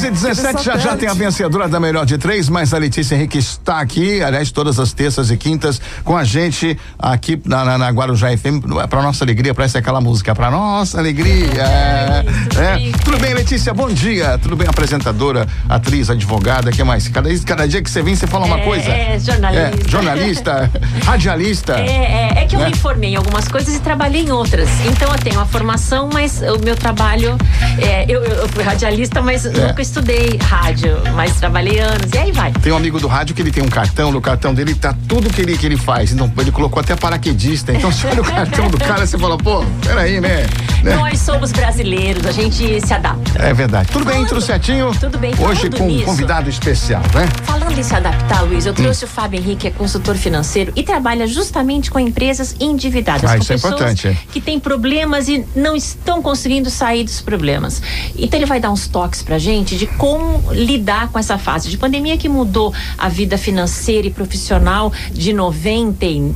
10 e 17 já já tem a vencedora da melhor de três, mas a Letícia Henrique está aqui, aliás, todas as terças e quintas com a gente aqui na, na, na Guarujá FM, para nossa alegria, parece aquela música, para nossa alegria. É, é. Tudo bem, Letícia? Bom dia. Tudo bem, apresentadora, atriz, advogada, que mais? Cada, cada dia que você vem, você fala uma É, coisa. é, jornalista. É, jornalista, radialista. É, é, é que eu Né? me formei em algumas coisas e trabalhei em outras. Então eu tenho a formação, mas o meu trabalho. É, eu, eu fui radialista, mas nunca estudei rádio, mas trabalhei anos. E aí vai. Tem um amigo do rádio que ele tem um cartão, no cartão dele tá tudo que ele, que ele faz. Então, ele colocou até paraquedista. Então, você olha o cartão do cara, você fala, pô, peraí, né? né? Nós somos brasileiros, a gente se adapta. É verdade. Tudo bem, Falando- tudo certinho? Tudo bem, Hoje com um nisso- convidado especial, né? Falando em se adaptar, Luiz, eu Hum. trouxe o Fábio Henrique, que é consultor financeiro e trabalha justamente com empresas endividadas. Ah, isso é importante, é. Que têm problemas e não estão conseguindo sair dos problemas. Então ele vai dar uns toques pra gente de como lidar com essa fase de pandemia que mudou a vida financeira e profissional de 98%.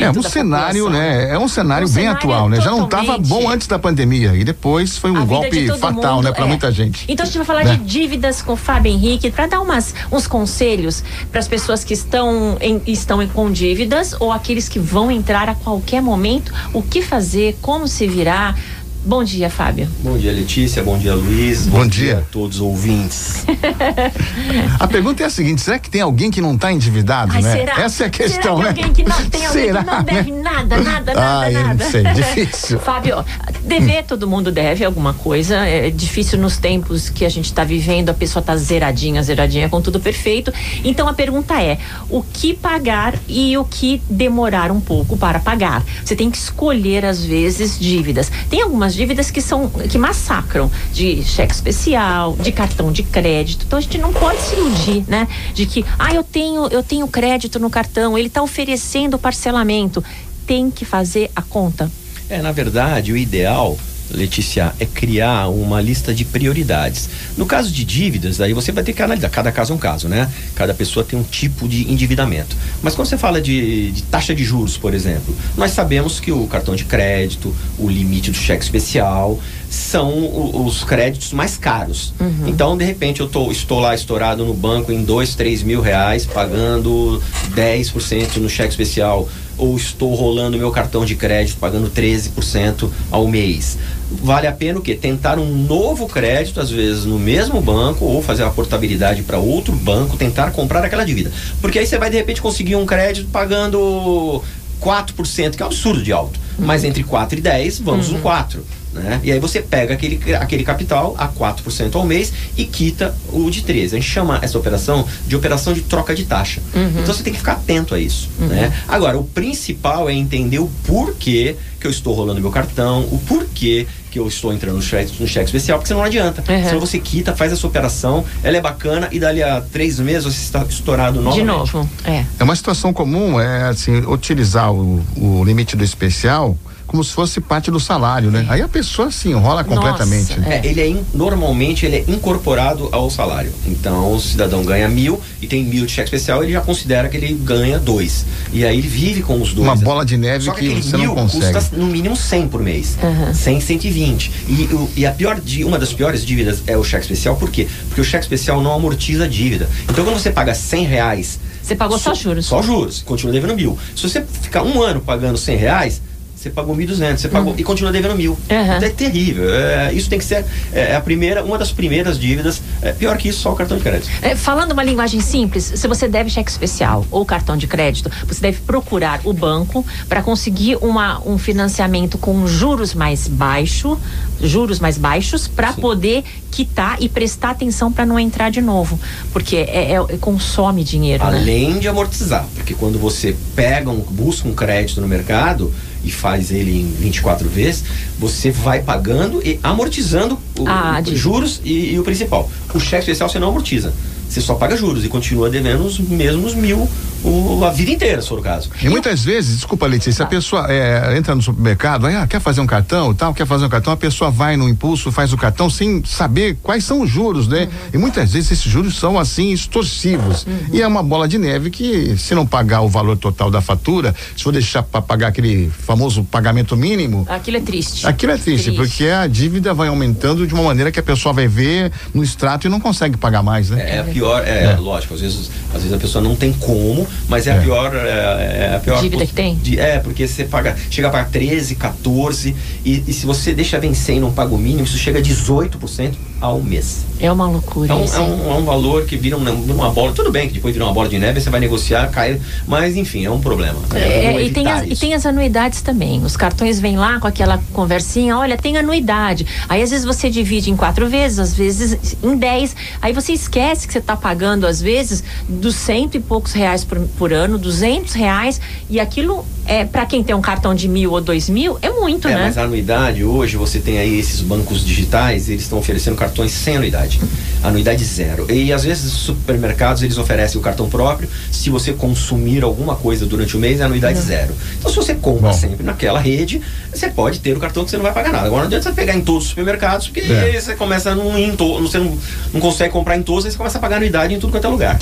É um cenário, população. né? É um cenário Um bem cenário atual, né? Já não estava bom antes da pandemia e depois foi um golpe fatal, mundo, né, para é. muita gente. Então a gente vai falar Né? de dívidas com o Fábio Henrique para dar umas, uns conselhos para as pessoas que estão em, estão em- com dívidas ou aqueles que vão entrar a qualquer momento, o que fazer, como se virar. Bom dia, Fábio. Bom dia, Letícia. Bom dia, Luiz. Bom dia. a todos os ouvintes. A pergunta é a seguinte: será que tem alguém que não está endividado, Ai, né? será? Essa é a questão, será que né? alguém que não tem alguém será, que não né? deve nada, nada, nada, Ah, eu não nada. sei, difícil. Fábio, dever todo mundo deve alguma coisa. É difícil nos tempos que a gente está vivendo, a pessoa tá zeradinha, zeradinha com tudo perfeito. Então a pergunta é: o que pagar e o que demorar um pouco para pagar? Você tem que escolher às vezes dívidas. Tem algumas dívidas que são que massacram, de cheque especial, de cartão de crédito. Então a gente não pode se iludir, né? De que, ah, eu tenho, eu tenho crédito no cartão, ele está oferecendo parcelamento. Tem que fazer a conta. É, na verdade, o ideal, Letícia, é criar uma lista de prioridades. No caso de dívidas, aí você vai ter que analisar. Cada caso é um caso, né? Cada pessoa tem um tipo de endividamento. Mas quando você fala de, de taxa de juros, por exemplo, nós sabemos que o cartão de crédito, o limite do cheque especial, são os créditos mais caros. Então, de repente, eu tô, estou lá estourado no banco em dois, três mil reais, pagando 10% no cheque especial, ou estou rolando meu cartão de crédito pagando 13% ao mês. Vale a pena o quê? Tentar um novo crédito, às vezes no mesmo banco, ou fazer a portabilidade para outro banco, tentar comprar aquela dívida. Porque aí você vai de repente conseguir um crédito pagando 4%, que é um absurdo de alto. Mas entre 4 e 10, vamos no 4. Né? E aí você pega aquele, aquele capital a 4% ao mês e quita o de 13. A gente chama essa operação de operação de troca de taxa. Então você tem que ficar atento a isso. Né? Agora, o principal é entender o porquê que eu estou rolando meu cartão, o porquê que eu estou entrando no cheque, no cheque especial, porque senão não adianta. Uhum. Senão você quita, faz essa operação, ela é bacana e dali a três meses você está estourado novamente. De novo. É. É uma situação comum, é assim, utilizar o, o limite do especial como se fosse parte do salário, né? Aí a pessoa se enrola completamente. Nossa, né? É, ele é in- normalmente ele é incorporado ao salário. Então o cidadão ganha mil e tem mil de cheque especial, ele já considera que ele ganha dois. E aí ele vive com os dois. Uma bola de neve Só que aquele você não mil consegue. custa no mínimo 100 por mês. Uhum. 100, 120. E, o- e a pior, di- uma das piores dívidas é o cheque especial, por quê? Porque o cheque especial não amortiza a dívida. Então quando você paga 100 reais. Você pagou só juros. Só juros, continua devendo mil. Se você ficar um ano pagando 100 reais, você pagou 1.200, você pagou e continua devendo mil. Uhum. Então é terrível. É, isso tem que ser é, a primeira, uma das primeiras dívidas. É, pior que isso, só o cartão de crédito. É, falando uma linguagem simples, se você deve cheque especial ou cartão de crédito, você deve procurar o banco para conseguir uma, um financiamento com juros mais baixo, juros mais baixos, para poder quitar e prestar atenção para não entrar de novo, porque é, é- é- consome dinheiro, né? Além de amortizar, porque quando você pega um, busca um crédito no mercado e faz ele em 24 vezes, você vai pagando e amortizando o, Ah, juros e, e o principal. O cheque especial você não amortiza. Você só paga juros e continua devendo os mesmos mil o, a vida inteira, se for o caso. E muitas vezes, desculpa, Letícia, a pessoa é, entra no supermercado, aí, ah, quer fazer um cartão e tal, quer fazer um cartão, a pessoa vai no impulso, faz o cartão sem saber quais são os juros, né? Uhum. E muitas vezes esses juros são assim extorsivos. Uhum. E é uma bola de neve que, se não pagar o valor total da fatura, se for deixar para pagar aquele famoso pagamento mínimo. Aquilo é triste. Aquilo é triste, triste, porque a dívida vai aumentando de uma maneira que a pessoa vai ver no extrato e não consegue pagar mais, né? É, é pior, é, é, lógico, às vezes, às vezes a pessoa não tem como, mas é, é. a pior. É, é, a pior dívida que tem? De, é, porque você paga, chega a pagar 13, 14, e, e se você deixa vencer e não paga o mínimo, isso chega a 18% ao mês. É uma loucura. É um, é um, é um valor que vira uma, uma, bola. Tudo bem que depois vira uma bola de neve, você vai negociar, cai. Mas enfim, é um problema. Né? É, e, tem as, e tem as anuidades também. Os cartões vêm lá com aquela conversinha, olha, tem anuidade. Aí às vezes você divide em quatro vezes, às vezes em dez. Aí você esquece que você está pagando, às vezes, dos cento e poucos reais por, por ano, duzentos reais. E aquilo é para quem tem um cartão de mil ou dois mil, é muito, é, né? Mas a anuidade, hoje você tem aí esses bancos digitais, eles estão oferecendo cartões sem anuidade. Anuidade zero. E às vezes os supermercados eles oferecem o cartão próprio. Se você consumir alguma coisa durante o mês, é anuidade uhum. zero. Então se você compra Bom. sempre naquela rede, você pode ter o cartão que você não vai pagar nada. Agora não adianta você pegar em todos os supermercados, porque é. você começa a não ir em todos, você não, não consegue comprar em todos, aí você começa a pagar anuidade em tudo quanto é lugar.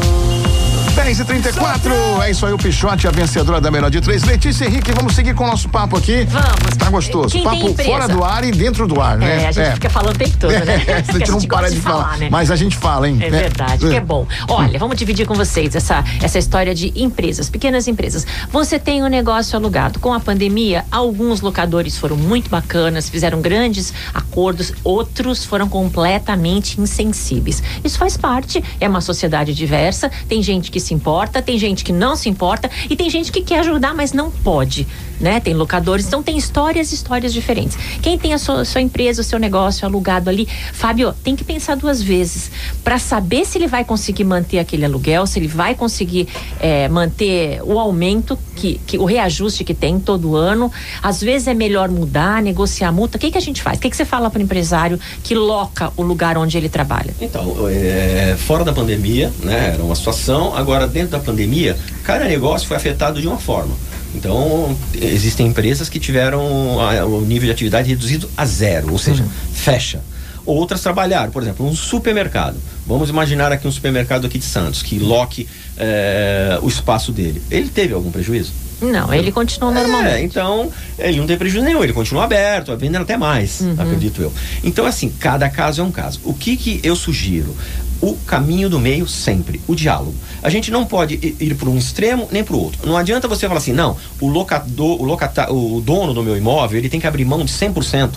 10 e 34 É isso aí, o Pichote, a vencedora da melhor de três. Letícia Henrique, vamos seguir com o nosso papo aqui. Vamos. Tá gostoso. Quem papo fora do ar e dentro do ar, né? É, a gente é. fica falando o tempo todo, né? É, a gente não para de, falar, falar, né? Mas a gente fala, hein? É verdade, que é bom. Olha, vamos dividir com vocês essa, essa história de empresas, pequenas empresas. Você tem um negócio alugado. Com a pandemia, alguns locadores foram muito bacanas, fizeram grandes acordos, outros foram completamente insensíveis. Isso faz parte, é uma sociedade diversa, tem gente que se importa, tem gente que não se importa e tem gente que quer ajudar, mas não pode. Né? Tem locadores, então tem histórias histórias diferentes. Quem tem a sua, sua empresa, o seu negócio alugado ali, Fábio, tem que pensar duas vezes para saber se ele vai conseguir manter aquele aluguel, se ele vai conseguir é, manter o aumento, que, que, o reajuste que tem todo ano. Às vezes é melhor mudar, negociar a multa. O que, que a gente faz? O que, que você fala para o empresário que loca o lugar onde ele trabalha? Então, é, fora da pandemia, né? Era uma situação. Agora, dentro da pandemia, cada negócio foi afetado de uma forma. Então, existem empresas que tiveram a, o nível de atividade reduzido a zero, ou seja, uhum. fecha. Outras trabalharam, por exemplo, um supermercado. Vamos imaginar aqui um supermercado aqui de Santos, que loque é, o espaço dele. Ele teve algum prejuízo? Não, ele continua é, É, então, ele não tem prejuízo nenhum, ele continua aberto, vendendo até mais, uhum. acredito eu. Então, assim, cada caso é um caso. O que que eu sugiro? o caminho do meio sempre, o diálogo. A gente não pode ir para um extremo nem para o outro. Não adianta você falar assim, não, o locador, o, locata, o dono do meu imóvel, ele tem que abrir mão de 100%.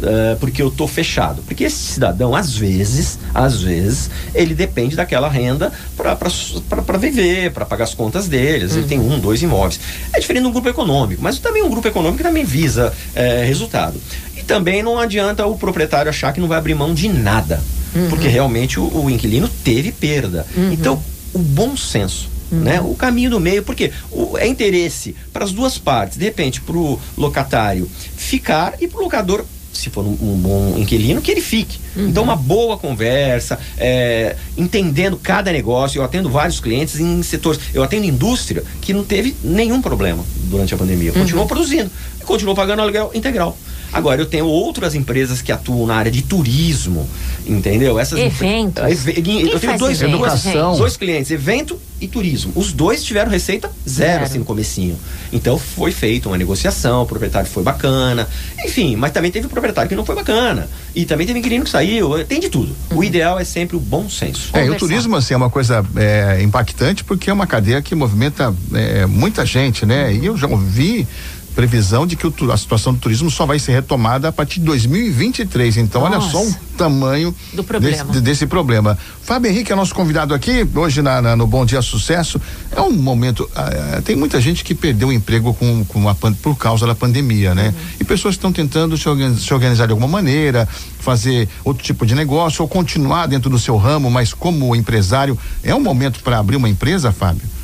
Uh, eh, porque eu tô fechado. Porque esse cidadão, às vezes, às vezes, ele depende daquela renda para viver, para pagar as contas deles. Uhum. Ele tem um, dois imóveis. É diferente do grupo econômico, mas também um grupo econômico que também visa é, resultado. E também não adianta o proprietário achar que não vai abrir mão de nada uhum. porque realmente o, o, inquilino teve perda. Uhum. Então, o bom senso. Uhum. Né? O caminho do meio, porque o, é interesse para as duas partes, de repente, para o locatário ficar e para o locador se for um, um, bom inquilino, que ele fique. Uhum. Então, uma boa conversa, é, entendendo cada negócio. Eu atendo vários clientes em setores. Eu atendo indústria que não teve nenhum problema durante a pandemia. Continuou uhum. produzindo e continuou pagando aluguel integral. Agora, eu tenho outras empresas que atuam na área de turismo, entendeu? Essas Eventos. eu tenho dois, educação. dois clientes, evento e turismo. Os dois tiveram receita zero, zero, assim, no comecinho. Então, foi feita uma negociação, o proprietário foi bacana. Enfim, mas também teve proprietário que não foi bacana. E também teve inquilino que saiu. Tem de tudo. Uhum. O ideal é sempre o bom senso. É, e o turismo, assim, é uma coisa é, impactante porque é uma cadeia que movimenta é, muita gente, né? E eu já ouvi previsão de que o, a situação do turismo só vai ser retomada a partir de 2023. Então, Nossa. olha só o tamanho problema. Desse, desse, problema. Fábio Henrique é nosso convidado aqui, hoje na, na, no Bom Dia Sucesso. É um momento. Uh, tem muita gente que perdeu o emprego com, com a, por causa da pandemia, né? Uhum. E pessoas estão tentando se organizar, se organizar de alguma maneira, fazer outro tipo de negócio ou continuar dentro do seu ramo, mas como empresário. É um momento para abrir uma empresa, Fábio?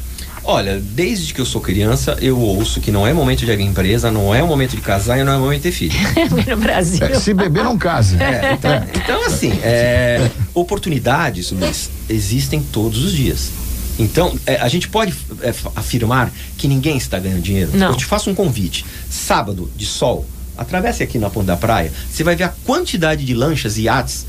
Olha, desde que eu sou criança, eu ouço que não é momento de abrir empresa, não é momento de casar e não é momento de ter filho. no Brasil. É, se beber, não case. É, então, então, assim, é, oportunidades, Luiz, existem todos os dias. Então, é, a gente pode é, afirmar que ninguém está ganhando dinheiro? Não. Eu te faço um convite. Sábado, de sol, atravesse aqui na ponta da praia, você vai ver a quantidade de lanchas e iates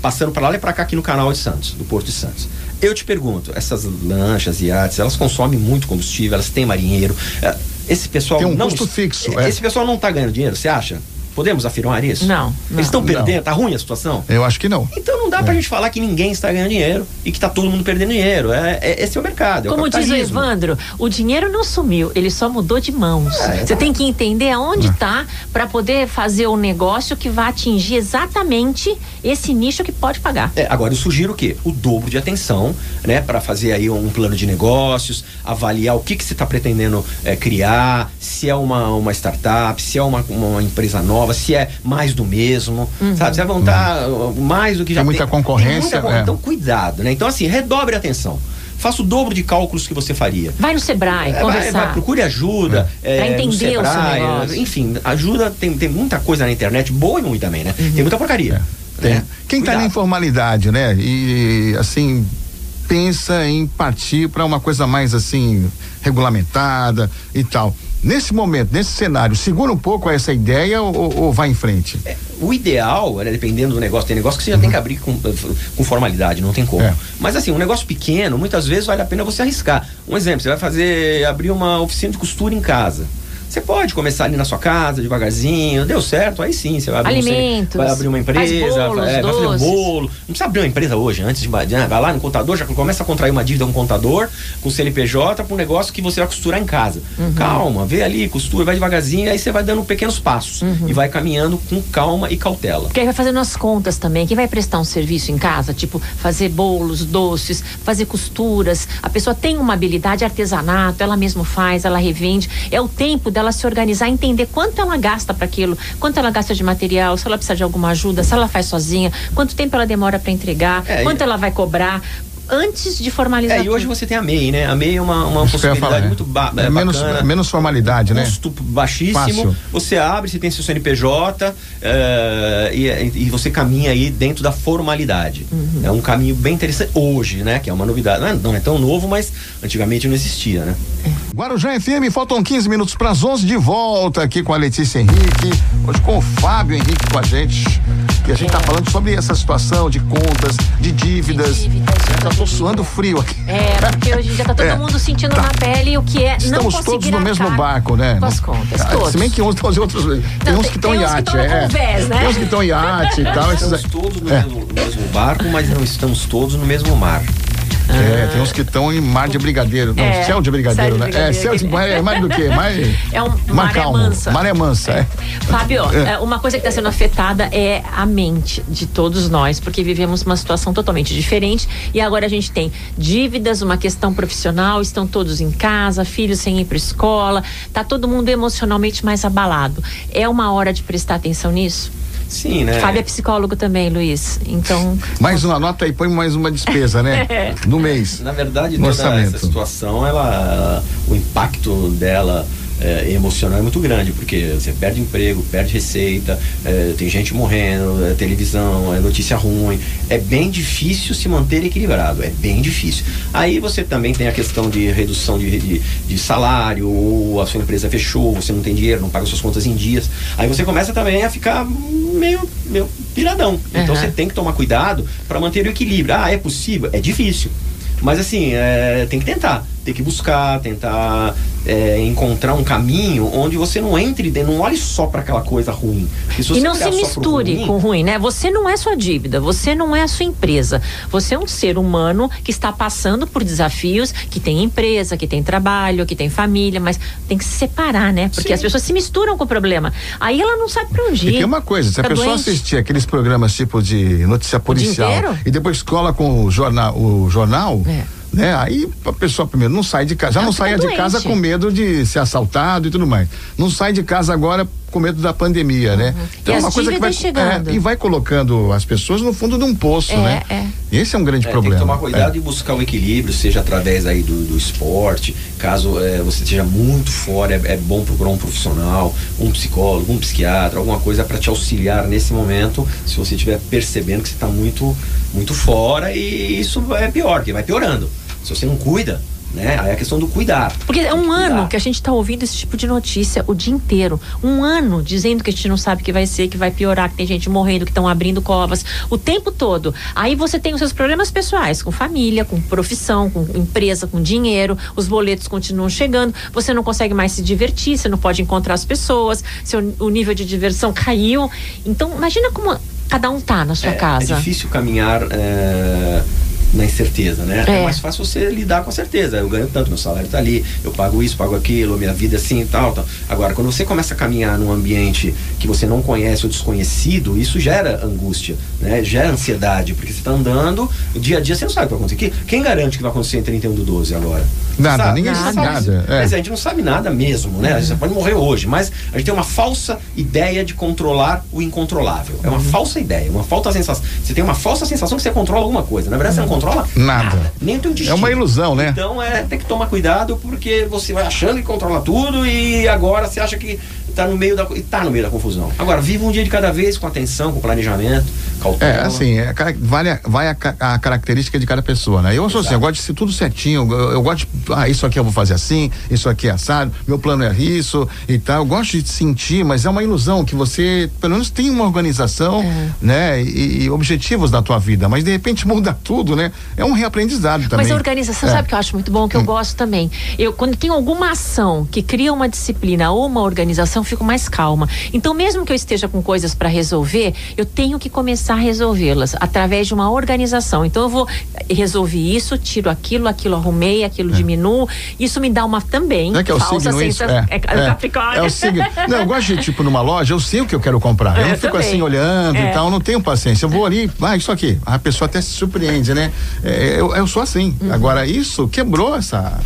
passando para lá e para cá aqui no canal de Santos, do Porto de Santos. Eu te pergunto, essas lanchas e iates, elas consomem muito combustível, elas têm marinheiro. é, Esse pessoal Tem um não custo fixo, é. Esse pessoal não está ganhando dinheiro, você acha? Podemos afirmar isso? Não, não. Eles estão Não. perdendo, tá ruim a situação? Eu acho que não. Então não dá pra gente falar que ninguém está ganhando dinheiro e que tá todo mundo perdendo dinheiro. É, é- esse é o mercado. É Como o diz o. Evandro, o dinheiro não sumiu, ele só mudou de mãos. É, Você tem que entender aonde está para poder fazer um negócio que vai atingir exatamente esse nicho que pode pagar. É, agora eu sugiro o quê? O dobro de atenção, né, para fazer aí um plano de negócios, avaliar o que que você está pretendendo é, criar, se é uma, uma startup, se é uma, uma empresa nova, se é mais do mesmo, sabe? Você vai montar uh, mais do que já Tem muita concorrência, con- é. Então cuidado, né? Então assim, redobre a atenção. Faça o dobro de cálculos que você faria. Vai no Sebrae, É, vai, conversar. vai, procure ajuda. é, Pra entender o seu Sebrae, negócio. Enfim, ajuda, tem, tem muita coisa na internet, boa e ruim também, né? Tem muita porcaria. Tem. né? Quem está na Cuidado. informalidade, né? E assim pensa em partir para uma coisa mais assim regulamentada e tal. Nesse momento, nesse cenário, segura um pouco essa ideia ou, ou vai em frente? É, o ideal, né, dependendo do negócio, tem negócio que você já tem que abrir com, com formalidade, não tem como. É. Mas assim, um negócio pequeno, muitas vezes vale a pena você arriscar. Um exemplo, você vai fazer, abrir uma oficina de costura em casa. Você pode começar ali na sua casa, devagarzinho, deu certo, aí sim, você vai abrir, um Alimentos, vai abrir uma empresa, bolos, é, vai fazer um bolo. Não precisa abrir uma empresa hoje, antes de né, vai lá no contador, já começa a contrair uma dívida com o contador, com o CNPJ, para um negócio que você vai costurar em casa. Uhum. Calma, vê ali, costura, vai devagarzinho, aí você vai dando pequenos passos Uhum. e vai caminhando com calma e cautela. Porque aí vai fazendo as contas também. Quem vai prestar um serviço em casa, tipo fazer bolos, doces, fazer costuras. A pessoa tem uma habilidade artesanato, ela mesmo faz, ela revende. É o tempo dela se organizar, entender quanto ela gasta para aquilo, quanto ela gasta de material, se ela precisa de alguma ajuda, se ela faz sozinha, quanto tempo ela demora para entregar, É, quanto e- ela vai cobrar antes de formalizar. É, e hoje tudo. você tem a MEI, né? A MEI é uma, uma possibilidade falar, é. muito ba É é menos, bacana. menos formalidade, né? custo baixíssimo. Fácil. Você abre, você tem seu CNPJ eh, e, e você caminha aí dentro da formalidade. Uhum. É um caminho bem interessante hoje, né? Que é uma novidade. Não é, não é tão novo, mas antigamente não existia, né? Guarujá FM, faltam 15 minutos para as 11 de volta aqui com a Letícia Henrique, hoje com o Fábio Henrique com a gente. E a gente tá falando sobre essa situação de contas, de dívidas. De dívidas, Eu já tô suando frio aqui. É, porque hoje em dia tá todo É. mundo sentindo Tá. na pele o que é não Estamos conseguir todos no mesmo barco, né? Com as contas, Ah, todos. Se bem que uns estão em outros. Tem Não, uns tem- que estão em tem iate, é. né? Tem uns que estão em iate e tal. esses Estamos aí- todos no, É. mesmo, no mesmo barco, mas não estamos todos no mesmo mar. É, tem uns que estão em mar de brigadeiro. Não, É, céu de brigadeiro, céu de né? É, brigadeiro. céu de mar é mais do que? Mais, É um mais maré mansa. Maré mansa, é. Fábio, É. é, uma coisa que está sendo afetada é a mente de todos nós, porque vivemos uma situação totalmente diferente e agora a gente tem dívidas, uma questão profissional, estão todos em casa, filhos sem ir para escola, tá todo mundo emocionalmente mais abalado. É uma hora de prestar atenção nisso? Sim, né? Fábio é psicólogo também, Luiz. Então, Mais uma nota e põe mais uma despesa, né? É. No mês. Na verdade, No toda orçamento. essa situação, ela, o impacto dela é, emocional é muito grande, porque você perde emprego, perde receita, é, tem gente morrendo, é televisão, é notícia ruim. É bem difícil se manter equilibrado, é bem difícil. Aí você também tem a questão de redução de, de, de salário, ou a sua empresa fechou, você não tem dinheiro, não paga suas contas em dias. Aí você começa também a ficar meio, meio piradão. Então Uhum. você tem que tomar cuidado para manter o equilíbrio. Ah, é possível? É difícil. Mas assim, é, tem que tentar, tem que buscar, tentar é, encontrar um caminho onde você não entre, dentro, não olhe só para aquela coisa ruim. E não se misture ruim, com o ruim, né? Você não é sua dívida, você não é a sua empresa. Você é um ser humano que está passando por desafios, que tem empresa, que tem trabalho, que tem família, mas tem que se separar, né? Porque Sim. as pessoas se misturam com o problema. Aí ela não sabe pra onde E ir. tem uma coisa, se a Fica pessoa doente. assistir aqueles programas tipo de notícia policial e depois cola com o jornal, o jornal É. né? Aí a pessoa primeiro não sai de casa, já não saia de casa com medo de ser assaltado e tudo mais. Não sai de casa agora com medo da pandemia, né? Uhum. E as que vai chegando. é, e vai colocando as pessoas no fundo de um poço, É, né? é. Esse é um grande É, problema. Tem que tomar cuidado É. e buscar o equilíbrio, seja através aí do, do esporte, caso é, você esteja muito fora, é, é bom procurar um profissional, um psicólogo, um psiquiatra, alguma coisa para te auxiliar nesse momento, se você estiver percebendo que você está muito, muito fora e isso é pior, que vai piorando. Se você não cuida, né? Aí é a questão do cuidar. Porque é um ano que a gente está ouvindo esse tipo de notícia o dia inteiro. Um ano dizendo que a gente não sabe o que vai ser, que vai piorar, que tem gente morrendo, que estão abrindo covas. O tempo todo. Aí você tem os seus problemas pessoais, com família, com profissão, com empresa, com dinheiro. Os boletos continuam chegando. Você não consegue mais se divertir, você não pode encontrar as pessoas. Seu, o nível de diversão caiu. Então, imagina como cada um tá na sua é, casa. É difícil caminhar é, na incerteza, né? É. É. mais fácil você lidar com a certeza. Eu ganho tanto, meu salário tá ali, eu pago isso, pago aquilo, minha vida é assim e tal, tal. Agora, quando você começa a caminhar num ambiente que você não conhece ou desconhecido, isso gera angústia, né? Gera ansiedade, porque você tá andando, dia a dia você não sabe o que vai acontecer. Que- Quem garante que vai acontecer em 31 do 12 agora? Nada, Sabe? ninguém sabe nada, é. Mas a gente não sabe nada mesmo, né? Você pode morrer hoje, mas a gente tem uma falsa ideia de controlar o incontrolável. É uma falsa ideia, uma falsa sensação. Você tem uma falsa sensação que você controla alguma coisa. Na verdade, você não controla Nada. Nem o teu destino. É uma ilusão, né? Então, é, tem que tomar cuidado porque você vai achando que controla tudo e agora você acha que tá no meio da e tá no meio da confusão. Agora, viva um dia de cada vez com atenção, com planejamento, cautela. É, assim, é, vale a- vai a, a característica de cada pessoa, né? Eu sou assim, eu gosto de ser tudo certinho, eu, eu gosto de, ah, isso aqui eu vou fazer assim, isso aqui é assado, meu plano é isso e tal. Eu gosto de sentir, mas é uma ilusão que você, pelo menos, tem uma organização, né? E, e objetivos da tua vida, mas de repente muda tudo, né? É um reaprendizado também. Mas a organização, É. sabe o que eu acho muito bom, que eu gosto também. Eu, quando tem alguma ação que cria uma disciplina ou uma organização, fico mais calma. Então, mesmo que eu esteja com coisas para resolver, eu tenho que começar a resolvê-las através de uma organização. Então, eu vou resolver isso, tiro aquilo, aquilo arrumei, aquilo diminuo. Isso me dá uma também É que é o signo isso? sensação. É, é, Capricórnio. é o signo. Não, eu gosto de, tipo, numa loja, eu sei o que eu quero comprar. Eu, Eu não fico também. assim olhando É. e tal, não tenho paciência. Eu vou ali, ah, isso aqui. A pessoa até se surpreende, né? É, eu, eu sou assim. Uhum. Agora, isso quebrou essa,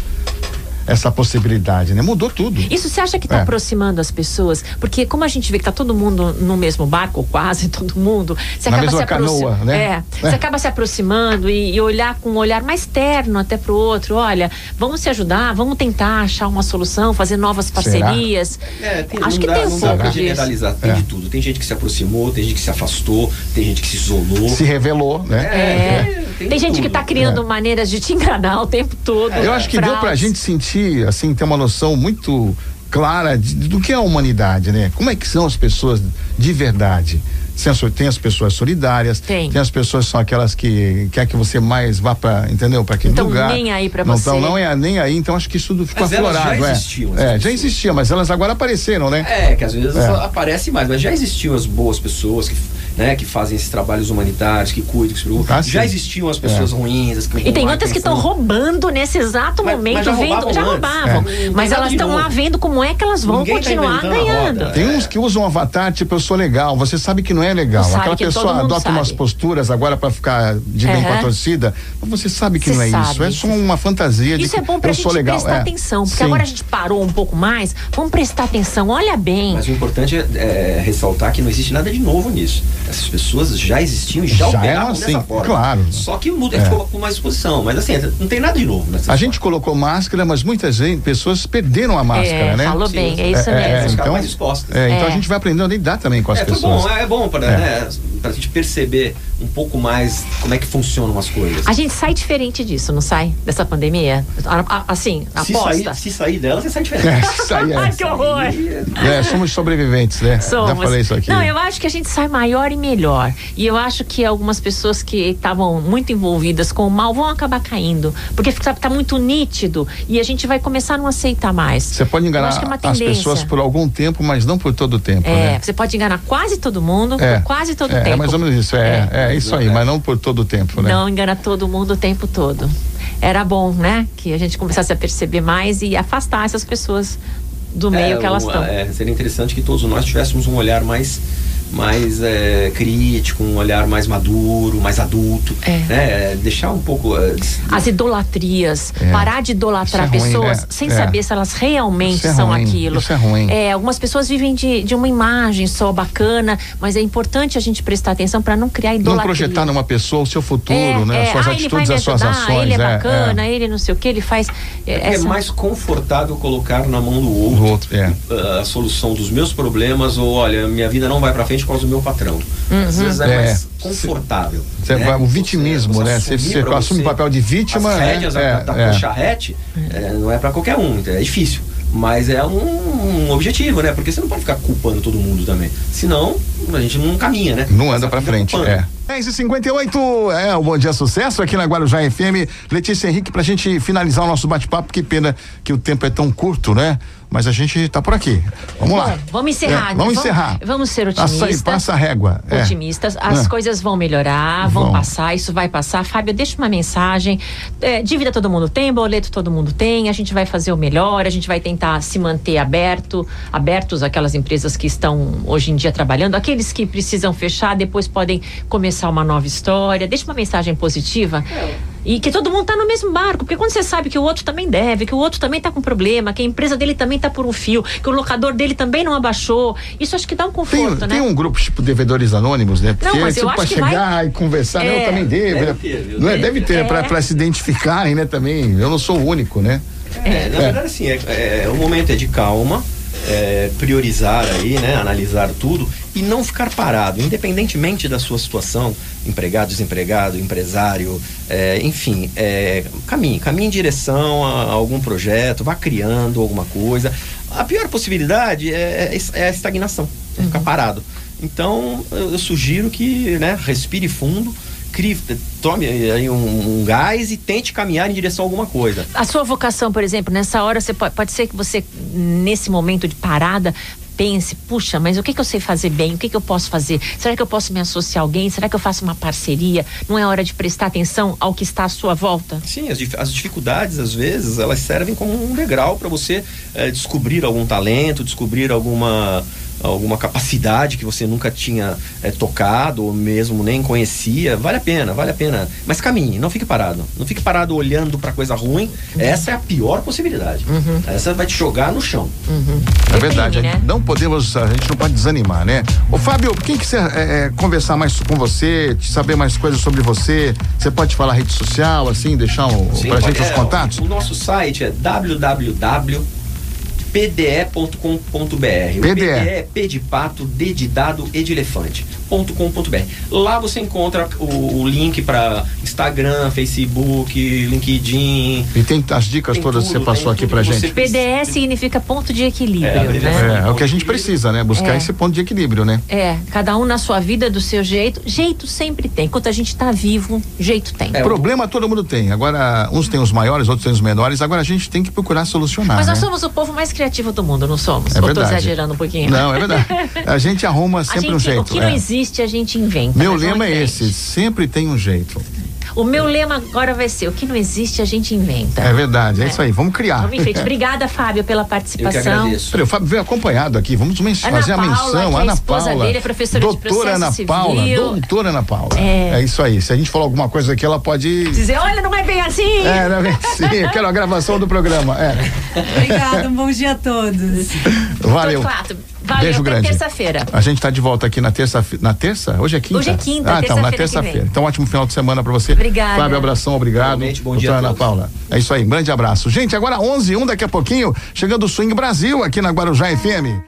essa possibilidade, né? Mudou tudo. Isso você acha que está É. aproximando as pessoas? Porque como a gente vê que tá todo mundo no mesmo barco, ou quase todo mundo, você Na acaba mesma se aproximando. canoa, né? É, É. você acaba se aproximando e, e olhar com um olhar mais terno até pro outro. Olha, vamos se ajudar, vamos tentar achar uma solução, fazer novas parcerias. É, tem, Acho que dá, tem um pouco pra disso. generalizar, tem É. de tudo. Tem gente que se aproximou, tem gente que se afastou, tem gente que se isolou. Se revelou, né? É. tem Tem, gente que tudo. tá criando É. maneiras de te enganar o tempo todo. Eu acho que deu pra gente sentir, assim, ter uma noção muito clara de- do que é a humanidade, né? Como é que são as pessoas de verdade? Tem as- Tem as pessoas solidárias, Tem. as pessoas que são aquelas que quer que você mais vá para, entendeu? Para aquele Tão lugar. nem aí pra não você. Tão não é nem aí, então acho que isso tudo ficou Mas já aflorado, é. existiam, essas É, já existia, mas elas agora apareceram, né? É, que às vezes É. aparece mais, mas já existiam as boas pessoas que, né, que fazem esses trabalhos humanitários, que cuidam, que se preocupam. Ah, já existiam as pessoas É. ruins, as que não E tem outras que estão roubando nesse exato Mas- momento, mas já vendo, roubavam já roubavam. É. Mas nada elas de estão lá vendo como é que elas vão Ninguém tá continuar roda. ganhando. Tem uns que usam um avatar, tipo, eu sou legal. Você sabe que não é legal. Não sabe Aquela que todo pessoa mundo adota sabe. umas posturas agora pra ficar de bem Aham. com a torcida. Mas você sabe que Você não é isso. sabe. É só uma fantasia de Isso que é bom pra eu gente sou legal. prestar É. atenção, porque Sim. agora a gente parou um pouco mais, vamos prestar atenção, olha bem. Mas o importante é, é ressaltar que não existe nada de novo nisso. Essas pessoas já existiam e já, Já operavam eram dessa assim, forma. claro. Só que muda, É. ficou com mais exposição. Mas assim, não tem nada de novo nessa A gente colocou máscara, mas muitas pessoas perderam a máscara, é, né? falou Sim, bem, é isso É, é, mesmo. Então- mais expostas. É, então É. a gente vai aprendendo a lidar também com as É, pessoas. bom, é bom para É. né, pra gente perceber um pouco mais como é que funcionam as coisas. A gente sai diferente disso, não sai? Dessa pandemia? Assim, se, aposta. sair, se sair dela, você sai diferente. É, aí é. Ai, que horror! É, somos sobreviventes, né? Somos. Já falei isso aqui. Não, eu acho que a gente sai maior e melhor. E eu acho que algumas pessoas que estavam muito envolvidas com o mal vão acabar caindo. Porque fica, tá muito nítido e a gente vai começar a não aceitar mais. Você pode enganar é as pessoas por algum tempo, mas não por todo o tempo, É, né? você pode enganar quase todo mundo, É. por quase todo o é, tempo. É mais ou menos isso, é, é, isso aí, É. mas não por todo o tempo, né? Não engana todo mundo o tempo todo. Era bom, né? Que a gente começasse a perceber mais e afastar essas pessoas do meio É, que elas estão. é, seria interessante que todos nós tivéssemos um olhar mais mais é, crítico, um olhar mais maduro, mais adulto, É. né? Deixar um pouco é, As idolatrias, É. parar de idolatrar é ruim, pessoas né? sem É. saber se elas realmente Isso é são ruim, aquilo. isso é ruim. algumas pessoas vivem de, de uma imagem só bacana, mas é importante a gente prestar atenção para não criar Não idolatria. projetar numa pessoa o seu futuro, é, né? é, As suas ah, atitudes, as suas ajudar, ações. ele é, é, bacana, ele não sei o que, ele faz. é, É essa- mais confortável colocar na mão do outro, Do outro, é. a solução dos meus problemas ou olha, minha vida não vai pra frente por causa do meu patrão. Às vezes é, É. mais confortável. Você né? vai- o vitimismo, Você- né? você Você, assume o papel de vítima, as né? rédeas da, É, da, é. charrete é, não é pra qualquer um, então é difícil. Mas é um, um objetivo, né? Porque você não pode ficar culpando todo mundo também. Senão, a gente não caminha, né? Não anda fica frente, culpando. é. 10 e 58 é o Bom Dia Sucesso aqui na Guarujá FM. Letícia Henrique, pra gente finalizar o nosso bate-papo, que pena que o tempo é tão curto, né? Mas a gente tá por aqui. Vamos lá. Vamos encerrar. É, né? vamos encerrar. Vamos ser otimistas. passa a régua. é. Otimistas, as É. coisas vão melhorar, vão, Vão. passar, isso vai passar. Fábio, deixa uma mensagem. É, dívida todo mundo tem, boleto todo mundo tem. A gente vai fazer o melhor, a gente vai tentar se manter aberto, abertos aquelas empresas que estão hoje em dia trabalhando, aqueles que precisam fechar, depois podem começar uma nova história. Deixa uma mensagem positiva. E que todo mundo tá no mesmo barco, porque quando você sabe que o outro também deve, que o outro também tá com problema, que a empresa dele também tá por um fio, que o locador dele também não abaixou, isso acho que dá um Tem, conforto, né? tem um grupo tipo devedores anônimos, né? Porque mas eu você acho que vai- chegar e conversar, né? É, eu também devo. deve né? ter, viu? não é? Deve ter, É. pra se identificarem, né? Também. Eu não sou o único, né? É, na verdade, assim, é, é, o momento é de calma, é, priorizar aí, né, analisar tudo e não ficar parado, independentemente da sua situação, empregado, desempregado, empresário, é, enfim, é, caminhe, caminhe em direção a, a algum projeto, vá criando alguma coisa. A pior possibilidade é, é a estagnação, é ficar parado. Então, eu, eu sugiro que, né, respire fundo, crie, tome aí um, um gás e tente caminhar em direção a alguma coisa. A sua vocação, por exemplo, nessa hora, você pode, pode ser que você, nesse momento de parada, pense, puxa, mas o que, que eu sei fazer bem? O que, que eu posso fazer? Será que eu posso me associar a alguém? Será que eu faço uma parceria? Não é hora de prestar atenção ao que está à sua volta? Sim, as, as dificuldades, às vezes, elas servem como um degrau para você eh, descobrir algum talento, descobrir alguma, alguma capacidade que você nunca tinha eh, tocado ou mesmo nem conhecia. Vale a pena, vale a pena. Mas caminhe, não fique parado. Não fique parado olhando para coisa ruim. Essa é a pior possibilidade. Essa vai te jogar no chão. É Deprime, verdade, né? não podemos, a gente não pode desanimar, né? Ô Fábio, quem quiser é, é, conversar mais com você, te saber mais coisas sobre você, você pode falar rede social, assim, deixar um, Sim, pra pode- gente os é, contatos? O, nosso site é www.pde.com.br. O PDE. PDE é P de pato, D de dado, E de elefante. Ponto com ponto br. Lá você encontra o, o link para Instagram, Facebook, LinkedIn. E tem as dicas Tem todas que tudo, você passou tem aqui que gente. PDE significa ponto de equilíbrio, É, né? É, é o que a gente precisa, né? Buscar É. esse ponto de equilíbrio, né? É, cada um na sua vida, do seu jeito. Jeito sempre tem. Enquanto a gente tá vivo, jeito tem. É, Problema todo mundo tem. Agora, uns têm os maiores, outros têm os menores. Agora a gente tem que procurar solucionar. Mas nós né? somos o povo mais criativo do mundo, não somos? É Ou tô verdade. exagerando um pouquinho? Não, é verdade. A gente arruma sempre gente, um jeito. o que é. não existe, a gente inventa. Meu lema em é esse, sempre tem um jeito. O meu lema agora vai ser: o que não existe, a gente inventa. É verdade, é, É. isso aí, vamos criar. Vamos em frente. Obrigada, Fábio, pela Eu que participação. agradeço. Peraí, o Fábio veio acompanhado aqui, vamos men- Ana fazer a Paula, menção. que é a Ana esposa Paula. dele, é professora de doutora processo Ana civil. Paula, doutora Ana Paula. É. É. isso aí, se a gente falar alguma coisa aqui, ela pode... Dizer: olha, não é bem assim. É, né? Sim, eu quero a gravação do programa. É. Obrigada, um bom dia a todos. Valeu. Doutor Fato, Valeu, Beijo grande. terça-feira. A gente tá de volta aqui na terça Na terça? Hoje é quinta? Hoje é quinta, Ah, então, na terça-feira. Então, ótimo final de semana pra você. Obrigada. Fábio, abração, obrigado. Igualmente, bom dia Ana. Paula. É isso aí, um grande abraço. Gente, agora 11 h 1 daqui a pouquinho, chegando o Swing Brasil aqui na Guarujá FM.